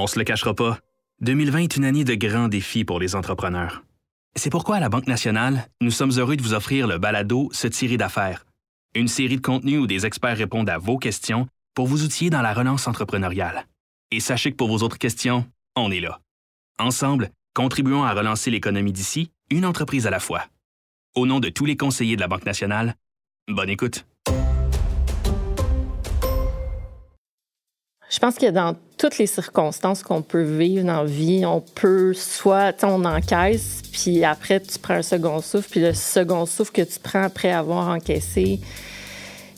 On se le cachera pas, 2020 est une année de grands défis pour les entrepreneurs. C'est pourquoi à la Banque nationale, nous sommes heureux de vous offrir le balado Se tirer d'affaires, une série de contenus où des experts répondent à vos questions pour vous outiller dans la relance entrepreneuriale. Et sachez que pour vos autres questions, on est là. Ensemble, contribuons à relancer l'économie d'ici, une entreprise à la fois. Au nom de tous les conseillers de la Banque nationale, bonne écoute. Je pense que dans toutes les circonstances qu'on peut vivre dans la vie, on peut soit, on encaisse, puis après, tu prends un second souffle, puis le second souffle que tu prends après avoir encaissé,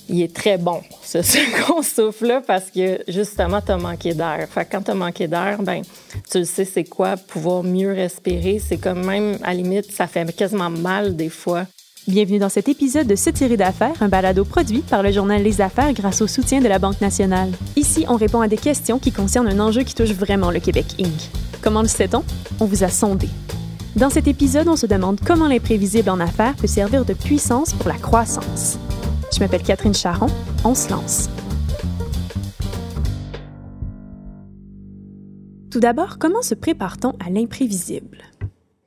il est très bon, ce second souffle-là, parce que justement, tu as manqué d'air. Fait quand tu as manqué d'air, ben, tu le sais, c'est quoi, pouvoir mieux respirer. C'est comme même, à la limite, ça fait quasiment mal des fois Bienvenue dans cet épisode de Se tirer d'affaires, un balado produit par le journal Les Affaires grâce au soutien de la Banque nationale. Ici, on répond à des questions qui concernent un enjeu qui touche vraiment le Québec Inc. Comment le sait-on? On vous a sondé. Dans cet épisode, on se demande comment l'imprévisible en affaires peut servir de puissance pour la croissance. Je m'appelle Catherine Charon, on se lance. Tout d'abord, comment se prépare-t-on à l'imprévisible?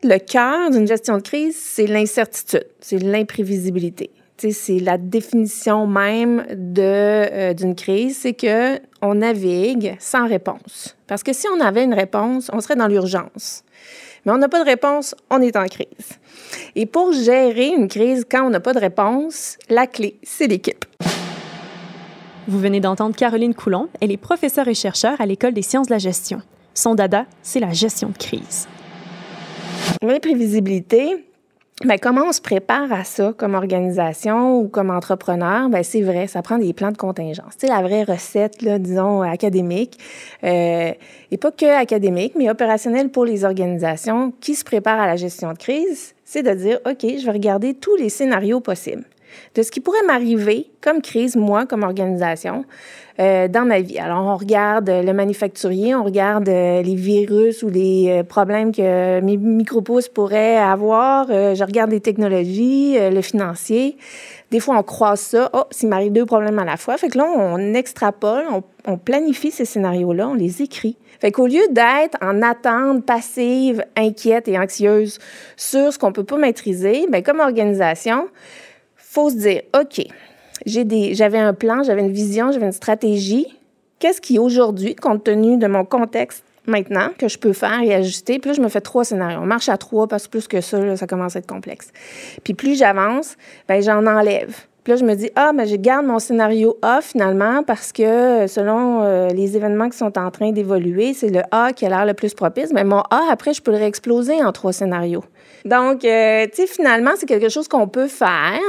Le cœur d'une gestion de crise, c'est l'incertitude, c'est l'imprévisibilité. C'est la définition même euh, d'une crise, c'est que on navigue sans réponse. Parce que si on avait une réponse, on serait dans l'urgence. Mais on n'a pas de réponse, on est en crise. Et pour gérer une crise quand on n'a pas de réponse, la clé, c'est l'équipe. Vous venez d'entendre Caroline Coulon, elle est professeure et chercheure à l'École des sciences de la gestion. Son dada, c'est la gestion de crise. L'imprévisibilité, mais comment on se prépare à ça comme organisation ou comme entrepreneur? Ben c'est vrai, ça prend des plans de contingence. C'est la vraie recette, disons, académique, euh, et pas que académique, mais opérationnelle pour les organisations qui se préparent à la gestion de crise, c'est de dire, OK, je vais regarder tous les scénarios possibles de ce qui pourrait m'arriver comme crise, moi, comme organisation, euh, dans ma vie. Alors, on regarde le manufacturier, on regarde euh, les virus ou les euh, problèmes que mes micropouces pourraient avoir. je regarde les technologies, le financier. Des fois, on croise ça. Oh, s'il m'arrive deux problèmes à la fois. Fait que là, on extrapole, on, planifie ces scénarios-là, on les écrit. Fait qu'au lieu d'être en attente passive, inquiète et anxieuse sur ce qu'on peut pas maîtriser, bien, comme organisation, faut se dire, OK, j'avais un plan, j'avais une vision, j'avais une stratégie. Qu'est-ce qui, aujourd'hui, compte tenu de mon contexte maintenant, que je peux faire et ajuster? Puis là, je me fais trois scénarios. On marche à trois parce que plus que ça, ça commence à être complexe. Puis plus j'avance, ben j'en enlève. Puis là, je me dis, ah, mais je garde mon scénario A finalement parce que selon euh, les événements qui sont en train d'évoluer, c'est le A qui a l'air le plus propice. Mais mon A, après, je peux le réexploser en trois scénarios. Donc, euh, tu sais, finalement, c'est quelque chose qu'on peut faire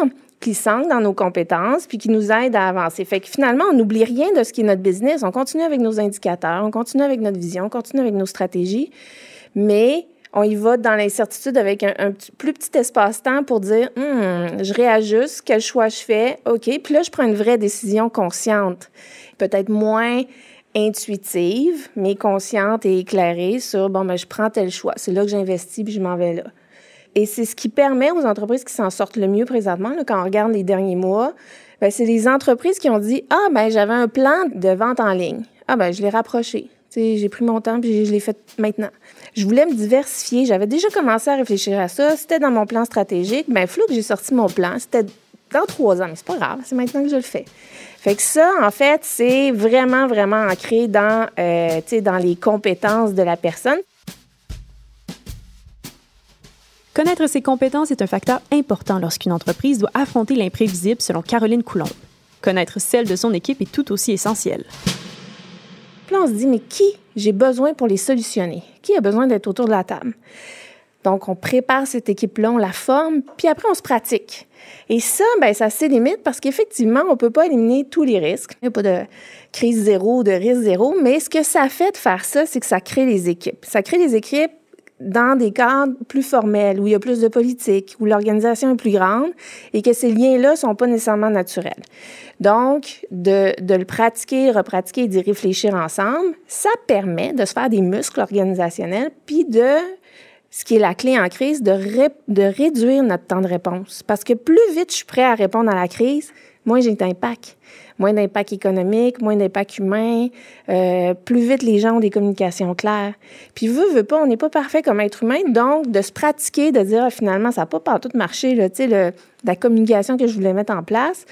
qui s'ancre dans nos compétences puis qui nous aide à avancer. Fait que finalement, on n'oublie rien de ce qui est notre business. On continue avec nos indicateurs, on continue avec notre vision, on continue avec nos stratégies, mais on y va dans l'incertitude avec un, plus petit espace-temps pour dire hum, je réajuste, quel choix je fais, OK. Puis là, je prends une vraie décision consciente, peut-être moins intuitive, mais consciente et éclairée sur bon, ben, je prends tel choix. C'est là que j'investis puis je m'en vais là. Et c'est ce qui permet aux entreprises qui s'en sortent le mieux présentement, quand on regarde les derniers mois, ben, c'est les entreprises qui ont dit Ah, ben j'avais un plan de vente en ligne. Ah, ben je l'ai rapproché. J'ai pris mon temps puis je l'ai fait maintenant. Je voulais me diversifier. J'avais déjà commencé à réfléchir à ça. C'était dans mon plan stratégique. Ben, flou que j'ai sorti mon plan. C'était dans trois ans, mais c'est pas grave. C'est maintenant que je le fais. Fait que ça, en fait, c'est vraiment, vraiment ancré dans, euh, dans les compétences de la personne. Connaître ses compétences est un facteur important lorsqu'une entreprise doit affronter l'imprévisible, selon Caroline Coulomb. Connaître celle de son équipe est tout aussi essentiel. Puis on se dit, mais qui j'ai besoin pour les solutionner? Qui a besoin d'être autour de la table? Donc, on prépare cette équipe-là, on la forme, puis après, on se pratique. Et ça, ben, ça c'est limite parce qu'effectivement, on ne peut pas éliminer tous les risques. Il n'y a pas de crise zéro, de risque zéro, mais ce que ça fait de faire ça, c'est que ça crée les équipes. Ça crée des équipes dans des cadres plus formels, où il y a plus de politique, où l'organisation est plus grande et que ces liens-là sont pas nécessairement naturels. Donc, de, de le pratiquer, repratiquer et d'y réfléchir ensemble, ça permet de se faire des muscles organisationnels, puis de, ce qui est la clé en crise, de, réduire notre temps de réponse. Parce que plus vite je suis prêt à répondre à la crise, moins j'ai d'impact, moins d'impact économique, moins d'impact humain. Euh, plus vite, les gens ont des communications claires. Puis, veut, veut pas, on n'est pas parfait comme être humain. Donc, de se pratiquer, de dire, ah, finalement, ça n'a pas partout marché, là, sais, la communication que je voulais mettre en place.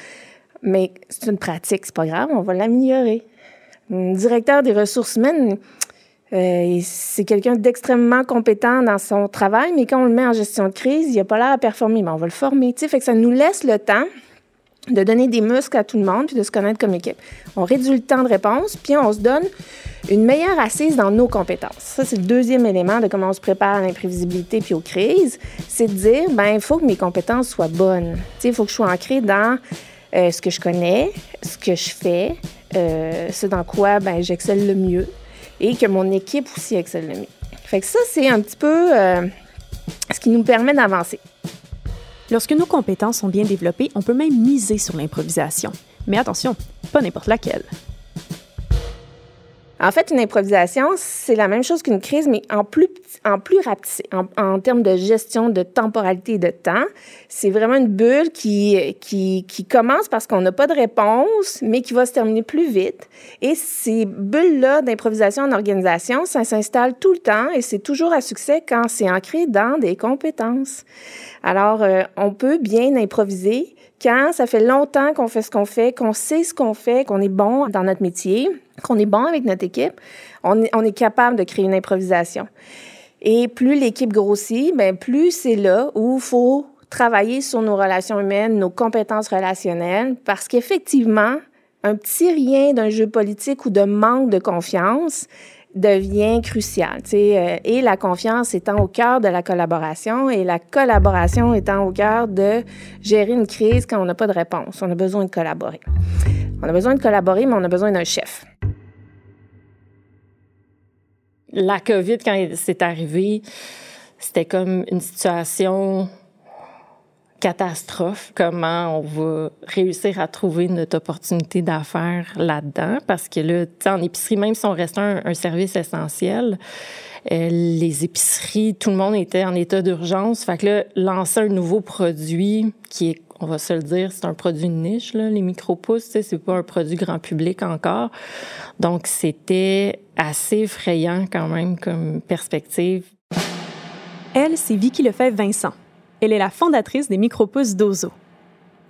Mais c'est une pratique, c'est pas grave, on va l'améliorer. Directeur des ressources humaines, euh, c'est quelqu'un d'extrêmement compétent dans son travail, mais quand on le met en gestion de crise, il n'a pas l'air à performer. Mais on va le former. Fait que ça nous laisse le temps de donner des muscles à tout le monde puis de se connaître comme équipe. On réduit le temps de réponse, puis on se donne une meilleure assise dans nos compétences. Ça, c'est le deuxième élément de comment on se prépare à l'imprévisibilité puis aux crises. C'est de dire, ben il faut que mes compétences soient bonnes. Il faut que je sois ancrée dans euh, ce que je connais, ce que je fais, euh, ce dans quoi ben, j'excelle le mieux et que mon équipe aussi excelle le. Fait que ça, c'est un petit peu euh, ce qui nous permet d'avancer. Lorsque nos compétences sont bien développées, on peut même miser sur l'improvisation. Mais attention, pas n'importe laquelle. En fait, une improvisation, c'est la même chose qu'une crise, mais en plus, en plus rapide, en, termes de gestion de temporalité et de temps. C'est vraiment une bulle qui, qui, qui commence parce qu'on n'a pas de réponse, mais qui va se terminer plus vite. Et ces bulles-là d'improvisation en organisation, ça s'installe tout le temps et c'est toujours à succès quand c'est ancré dans des compétences. Alors, euh, on peut bien improviser quand ça fait longtemps qu'on fait ce qu'on fait, qu'on sait ce qu'on fait, qu'on est bon dans notre métier, qu'on est bon avec notre équipe, on est, capable de créer une improvisation. Et plus l'équipe grossit, bien, plus c'est là où il faut travailler sur nos relations humaines, nos compétences relationnelles, parce qu'effectivement, un petit rien d'un jeu politique ou de manque de confiance devient crucial. Euh, et la confiance étant au cœur de la collaboration et la collaboration étant au cœur de gérer une crise quand on n'a pas de réponse. On a besoin de collaborer. On a besoin de collaborer, mais on a besoin d'un chef. La COVID, quand c'est arrivé, c'était comme une situation catastrophe, comment on va réussir à trouver notre opportunité d'affaires là-dedans. Parce que là, en épicerie, même si on restait un, service essentiel, euh, les épiceries, tout le monde était en état d'urgence. Fait que là, lancer un nouveau produit qui est, on va se le dire, c'est un produit niche, là, les micro-pousses, c'est pas un produit grand public encore. Donc, c'était assez effrayant quand même comme perspective. Elle, c'est Vicky Lefebvre-Vincent. Elle est la fondatrice des micropousses d'Ozo.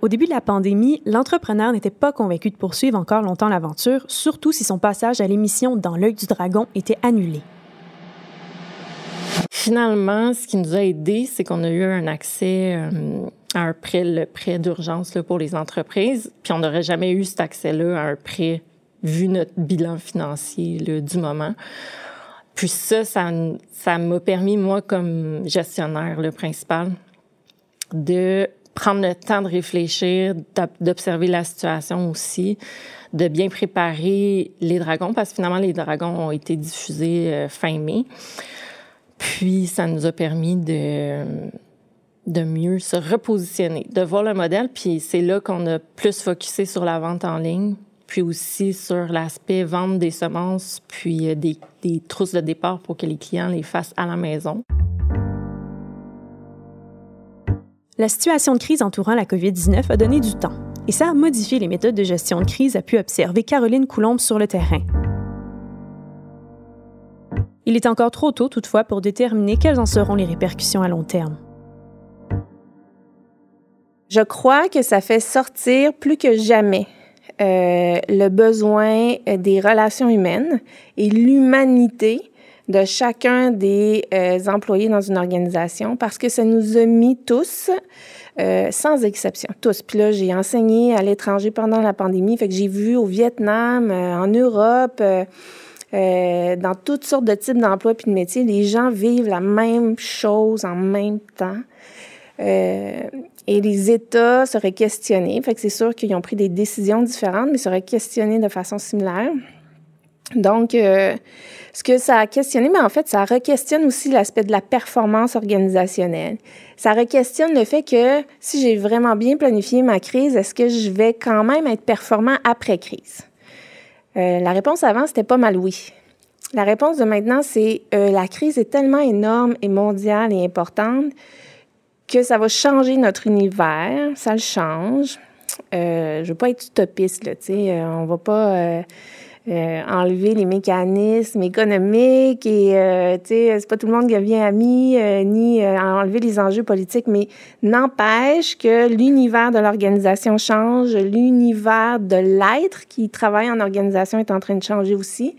Au début de la pandémie, l'entrepreneur n'était pas convaincu de poursuivre encore longtemps l'aventure, surtout si son passage à l'émission Dans l'œil du dragon était annulé. Finalement, ce qui nous a aidé, c'est qu'on a eu un accès euh, à un prêt, le prêt d'urgence pour les entreprises, puis on n'aurait jamais eu cet accès-là à un prêt vu notre bilan financier du moment. Puis ça, ça m'a permis, moi, comme gestionnaire principal, de prendre le temps de réfléchir, d'observer la situation aussi, de bien préparer les dragons, parce que finalement, les dragons ont été diffusés euh, fin mai. Puis, ça nous a permis de, de mieux se repositionner, de voir le modèle. Puis, c'est là qu'on a plus focusé sur la vente en ligne, puis aussi sur l'aspect vente des semences, puis euh, des, des trousses de départ pour que les clients les fassent à la maison. La situation de crise entourant la COVID-19 a donné du temps et ça a modifié les méthodes de gestion de crise, a pu observer Caroline Coulombe sur le terrain. Il est encore trop tôt toutefois pour déterminer quelles en seront les répercussions à long terme. Je crois que ça fait sortir plus que jamais euh, le besoin des relations humaines et l'humanité de chacun des euh, employés dans une organisation parce que ça nous a mis tous, euh, sans exception, tous. Puis là, j'ai enseigné à l'étranger pendant la pandémie, fait que j'ai vu au Vietnam, euh, en Europe, dans toutes sortes de types d'emplois puis de métiers, les gens vivent la même chose en même temps. et les États seraient questionnés. Fait que c'est sûr qu'ils ont pris des décisions différentes, mais seraient questionnés de façon similaire. Donc, euh, ce que ça a questionné, mais en fait, ça re-questionne aussi l'aspect de la performance organisationnelle. Ça re-questionne le fait que si j'ai vraiment bien planifié ma crise, est-ce que je vais quand même être performant après crise? Euh, la réponse avant, c'était pas mal oui. La réponse de maintenant, c'est euh, la crise est tellement énorme et mondiale et importante que ça va changer notre univers, ça le change. je veux pas être utopiste, là, tu sais, on va pas euh, enlever les mécanismes économiques et, euh, tu sais, c'est pas tout le monde qui devient ami, euh, ni euh, enlever les enjeux politiques, mais n'empêche que l'univers de l'organisation change, l'univers de l'être qui travaille en organisation est en train de changer aussi.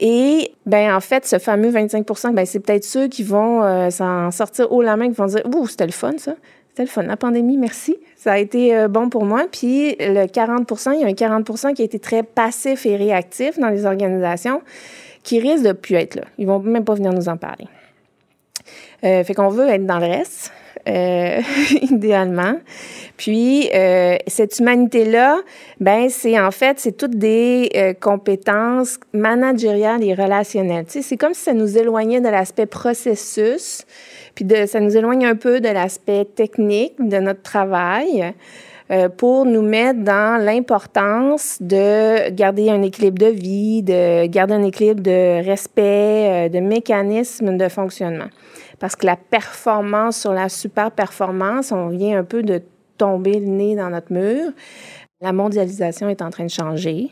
Et ben en fait, ce fameux 25 ben c'est peut-être ceux qui vont euh, s'en sortir haut la main, qui vont dire Ouh, c'était le fun, ça. C'était le fun. La pandémie, merci. Ça a été euh, bon pour moi. Puis le 40 il y a un 40 qui a été très passif et réactif dans les organisations qui risque de plus être là. Ils vont même pas venir nous en parler. Euh, fait qu'on veut être dans le reste, euh, idéalement. Puis euh, cette humanité-là, ben c'est en fait c'est toutes des euh, compétences managériales et relationnelles. Tu sais, c'est comme si ça nous éloignait de l'aspect processus, puis de, ça nous éloigne un peu de l'aspect technique de notre travail. Pour nous mettre dans l'importance de garder un équilibre de vie, de garder un équilibre de respect, de mécanismes de fonctionnement. Parce que la performance sur la super performance, on vient un peu de tomber le nez dans notre mur. La mondialisation est en train de changer.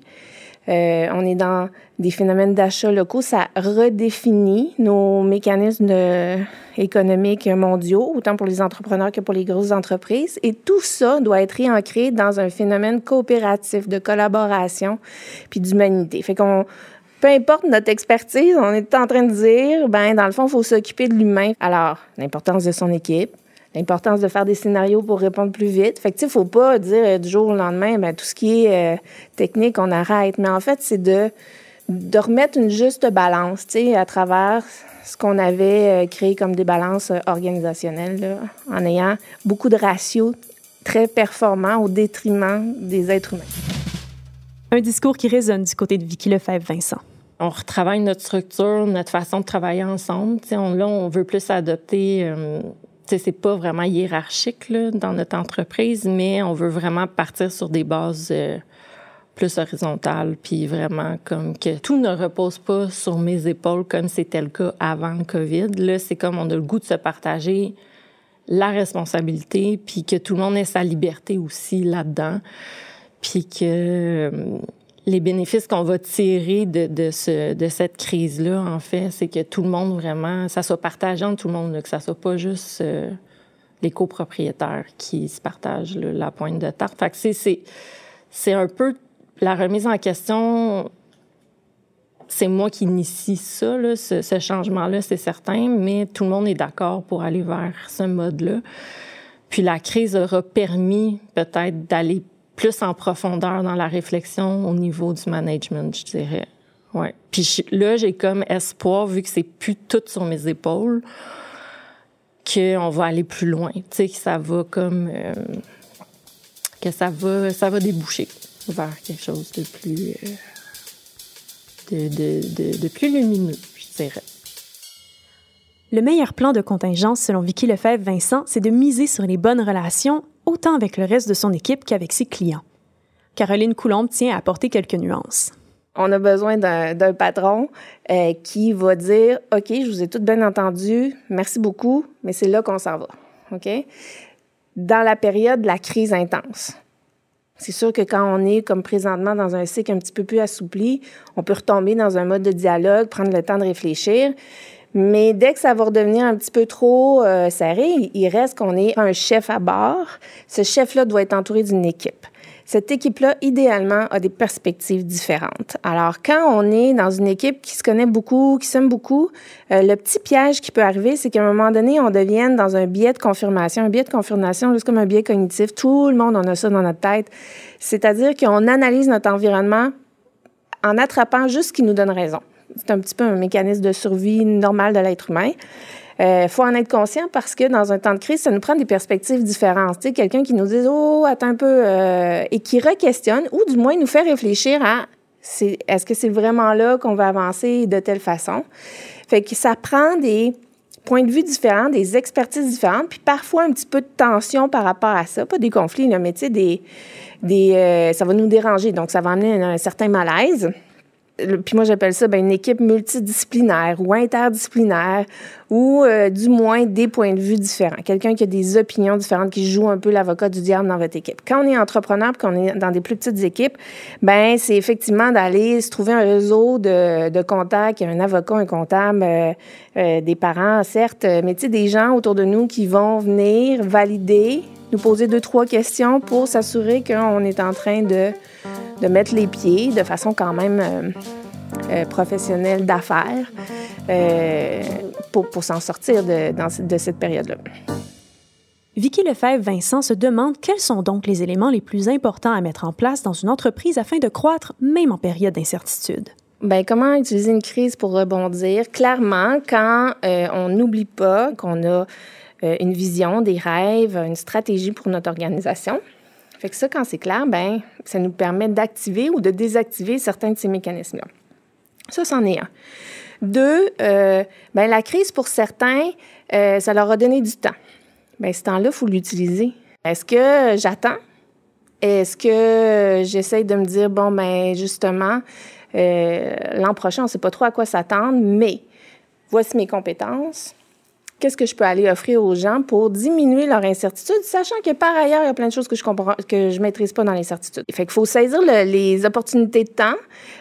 Euh, on est dans des phénomènes d'achat locaux. Ça redéfinit nos mécanismes économiques mondiaux, autant pour les entrepreneurs que pour les grosses entreprises. Et tout ça doit être réancré dans un phénomène coopératif de collaboration puis d'humanité. Fait qu'on peu importe notre expertise, on est en train de dire, ben dans le fond, il faut s'occuper de l'humain. Alors, l'importance de son équipe, l'importance de faire des scénarios pour répondre plus vite. Fait que, faut pas dire euh, du jour au lendemain, ben, tout ce qui est euh, technique, on arrête. Mais en fait, c'est de, de remettre une juste balance, tu sais, à travers ce qu'on avait euh, créé comme des balances organisationnelles, en ayant beaucoup de ratios très performants au détriment des êtres humains. Un discours qui résonne du côté de Vicky Lefebvre-Vincent. On retravaille notre structure, notre façon de travailler ensemble. On, là, on veut plus adopter euh, c'est pas vraiment hiérarchique dans notre entreprise, mais on veut vraiment partir sur des bases euh, plus horizontales, puis vraiment comme que tout ne repose pas sur mes épaules comme c'était le cas avant le COVID. Là, c'est comme on a le goût de se partager la responsabilité, puis que tout le monde ait sa liberté aussi là-dedans, puis que euh, les bénéfices qu'on va tirer de, de, ce, de cette crise-là, en fait, c'est que tout le monde vraiment, ça soit partagé entre tout le monde, là, que ça soit pas juste euh, les copropriétaires qui se partagent la pointe de tarte. Fait que c'est, c'est, un peu la remise en question. C'est moi qui initie ça, ce, ce changement-là, c'est certain, mais tout le monde est d'accord pour aller vers ce mode-là. Puis la crise aura permis peut-être d'aller plus en profondeur dans la réflexion au niveau du management, je dirais. Ouais. Puis là, j'ai comme espoir, vu que c'est plus tout sur mes épaules, qu'on va aller plus loin. Tu sais, que ça va comme. Euh, que ça va, ça va déboucher vers quelque chose de plus. Euh, de, de, plus lumineux, je dirais. Le meilleur plan de contingence, selon Vicky Lefebvre-Vincent, c'est de miser sur les bonnes relations autant avec le reste de son équipe qu'avec ses clients. Caroline Coulombe tient à apporter quelques nuances. On a besoin d'un patron euh, qui va dire OK, je vous ai tout bien entendu, merci beaucoup, mais c'est là qu'on s'en va. OK? Dans la période de la crise intense. C'est sûr que quand on est, comme présentement, dans un cycle un petit peu plus assoupli, on peut retomber dans un mode de dialogue, prendre le temps de réfléchir. Mais dès que ça va redevenir un petit peu trop euh, serré, il reste qu'on ait un chef à bord. Ce chef-là doit être entouré d'une équipe. Cette équipe-là, idéalement, a des perspectives différentes. Alors, quand on est dans une équipe qui se connaît beaucoup, qui s'aime beaucoup, euh, le petit piège qui peut arriver, c'est qu'à un moment donné, on devienne dans un biais de confirmation. Un biais de confirmation, juste comme un biais cognitif. Tout le monde en a ça dans notre tête. C'est-à-dire qu'on analyse notre environnement en attrapant juste ce qui nous donne raison. C'est un petit peu un mécanisme de survie normal de l'être humain. Il euh, faut en être conscient parce que dans un temps de crise, ça nous prend des perspectives différentes. Tu sais, quelqu'un qui nous dit Oh, attends un peu, euh, et qui re-questionne, ou du moins nous fait réfléchir à est-ce que c'est vraiment là qu'on va avancer de telle façon? Fait que ça prend des points de vue différents, des expertises différentes, puis parfois un petit peu de tension par rapport à ça. Pas des conflits, là, mais tu sais, des, des, euh, ça va nous déranger. Donc, ça va amener un, un certain malaise. Puis moi j'appelle ça ben, une équipe multidisciplinaire ou interdisciplinaire ou euh, du moins des points de vue différents. Quelqu'un qui a des opinions différentes, qui joue un peu l'avocat du diable dans votre équipe. Quand on est entrepreneur, qu'on est dans des plus petites équipes, ben c'est effectivement d'aller se trouver un réseau de, de contacts, un avocat, un comptable, euh, euh, des parents, certes, mais tu sais, des gens autour de nous qui vont venir valider, nous poser deux, trois questions pour s'assurer qu'on est en train de de mettre les pieds de façon quand même euh, euh, professionnelle d'affaires euh, pour, pour s'en sortir de, de cette période-là. Vicky Lefebvre-Vincent se demande quels sont donc les éléments les plus importants à mettre en place dans une entreprise afin de croître, même en période d'incertitude. Bien, comment utiliser une crise pour rebondir? Clairement, quand on n'oublie pas qu'on a une vision, des rêves, une stratégie pour notre organisation, fait que ça, quand c'est clair, ben, ça nous permet d'activer ou de désactiver certains de ces mécanismes-là. Ça, c'en est un. Deux, euh, ben, la crise, pour certains, euh, ça leur a donné du temps. Bien, ce temps-là, il faut l'utiliser. Est-ce que j'attends? Est-ce que j'essaye de me dire, bon, ben justement, euh, l'an prochain, on ne sait pas trop à quoi s'attendre, mais voici mes compétences, qu'est-ce que je peux aller offrir aux gens pour diminuer leur incertitude, sachant que par ailleurs, il y a plein de choses que je comprends, que je maîtrise pas dans l'incertitude. Fait qu'il faut saisir les opportunités de temps.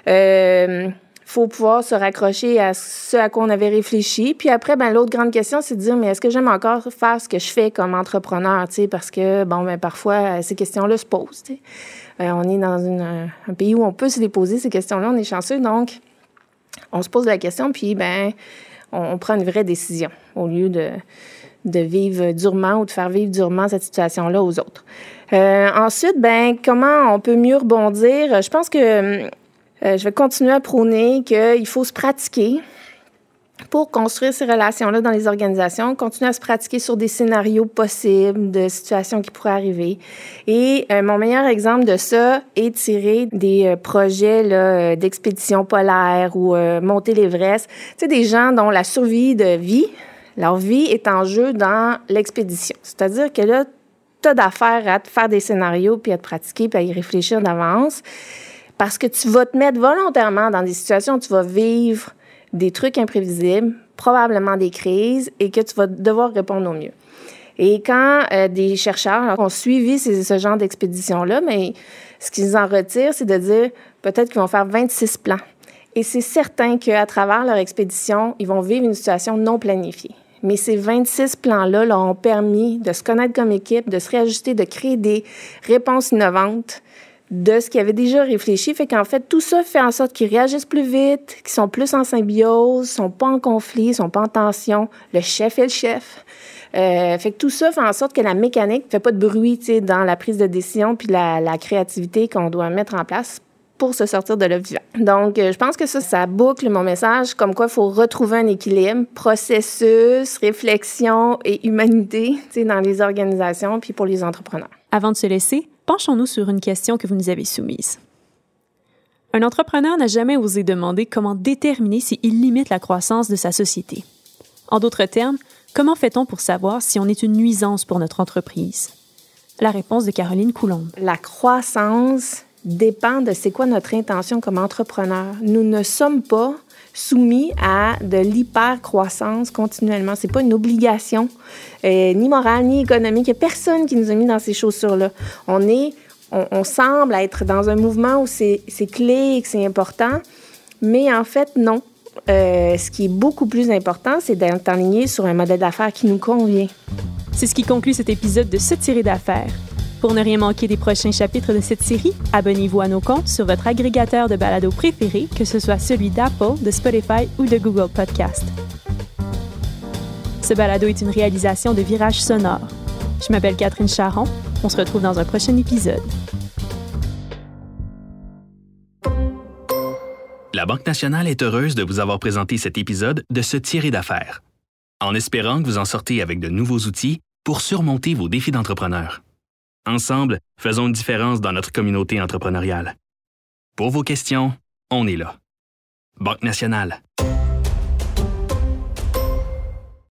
Euh, faut pouvoir se raccrocher à ce à quoi on avait réfléchi. Puis après, ben l'autre grande question, c'est de dire, mais est-ce que j'aime encore faire ce que je fais comme entrepreneur, tu parce que, bon, ben parfois, ces questions-là se posent. Euh, on est dans un pays où on peut se les poser, ces questions-là, on est chanceux, donc on se pose la question, puis ben on, prend une vraie décision au lieu de, vivre durement ou de faire vivre durement cette situation-là aux autres. Euh, ensuite, ben comment on peut mieux rebondir? Je pense que euh, je vais continuer à prôner qu'il faut se pratiquer pour construire ces relations-là dans les organisations, continuer à se pratiquer sur des scénarios possibles de situations qui pourraient arriver. Et euh, mon meilleur exemple de ça est tiré des euh, projets euh, d'expédition polaire ou monter l'Everest. Tu sais, des gens dont la survie de vie, leur vie est en jeu dans l'expédition. C'est-à-dire que là, tu as d'affaires à te faire des scénarios, puis à te pratiquer, puis à y réfléchir d'avance, parce que tu vas te mettre volontairement dans des situations où tu vas vivre des trucs imprévisibles, probablement des crises, et que tu vas devoir répondre au mieux. Et quand euh, des chercheurs ont suivi ce genre d'expédition-là, mais ce qu'ils en retirent, c'est de dire peut-être qu'ils vont faire 26 plans. Et c'est certain qu'à travers leur expédition, ils vont vivre une situation non planifiée. Mais ces 26 plans-là leur ont permis de se connaître comme équipe, de se réajuster, de créer des réponses innovantes de ce qu'ils avaient déjà réfléchi. Fait qu'en fait, tout ça fait en sorte qu'ils réagissent plus vite, qu'ils sont plus en symbiose, sont pas en conflit, sont pas en tension. Le chef est le chef. Euh, fait que tout ça fait en sorte que la mécanique fait pas de bruit, dans la prise de décision puis la, la créativité qu'on doit mettre en place pour se sortir de l'œuf vivant. Donc, euh, je pense que ça, ça boucle mon message, comme quoi il faut retrouver un équilibre, processus, réflexion et humanité, dans les organisations puis pour les entrepreneurs. Avant de se laisser, penchons-nous sur une question que vous nous avez soumise. Un entrepreneur n'a jamais osé demander comment déterminer s'il limite la croissance de sa société. En d'autres termes, comment fait-on pour savoir si on est une nuisance pour notre entreprise? La réponse de Caroline Coulombe. La croissance dépend de c'est quoi notre intention comme entrepreneur. Nous ne sommes pas soumis à de l'hyper-croissance continuellement. C'est pas une obligation, euh, ni morale, ni économique. Il n'y a personne qui nous a mis dans ces chaussures-là. On est, on, semble être dans un mouvement où c'est clé et que c'est important, mais en fait, non. Euh, ce qui est beaucoup plus important, c'est d'être aligné sur un modèle d'affaires qui nous convient. C'est ce qui conclut cet épisode de Se tirer d'affaires. Pour ne rien manquer des prochains chapitres de cette série, abonnez-vous à nos comptes sur votre agrégateur de balado préféré, que ce soit celui d'Apple, de Spotify ou de Google Podcast. Ce balado est une réalisation de Virage Sonore. Je m'appelle Catherine Charon. On se retrouve dans un prochain épisode. La Banque nationale est heureuse de vous avoir présenté cet épisode de Se tirer d'affaires, en espérant que vous en sortez avec de nouveaux outils pour surmonter vos défis d'entrepreneur. Ensemble, faisons une différence dans notre communauté entrepreneuriale. Pour vos questions, on est là. Banque nationale.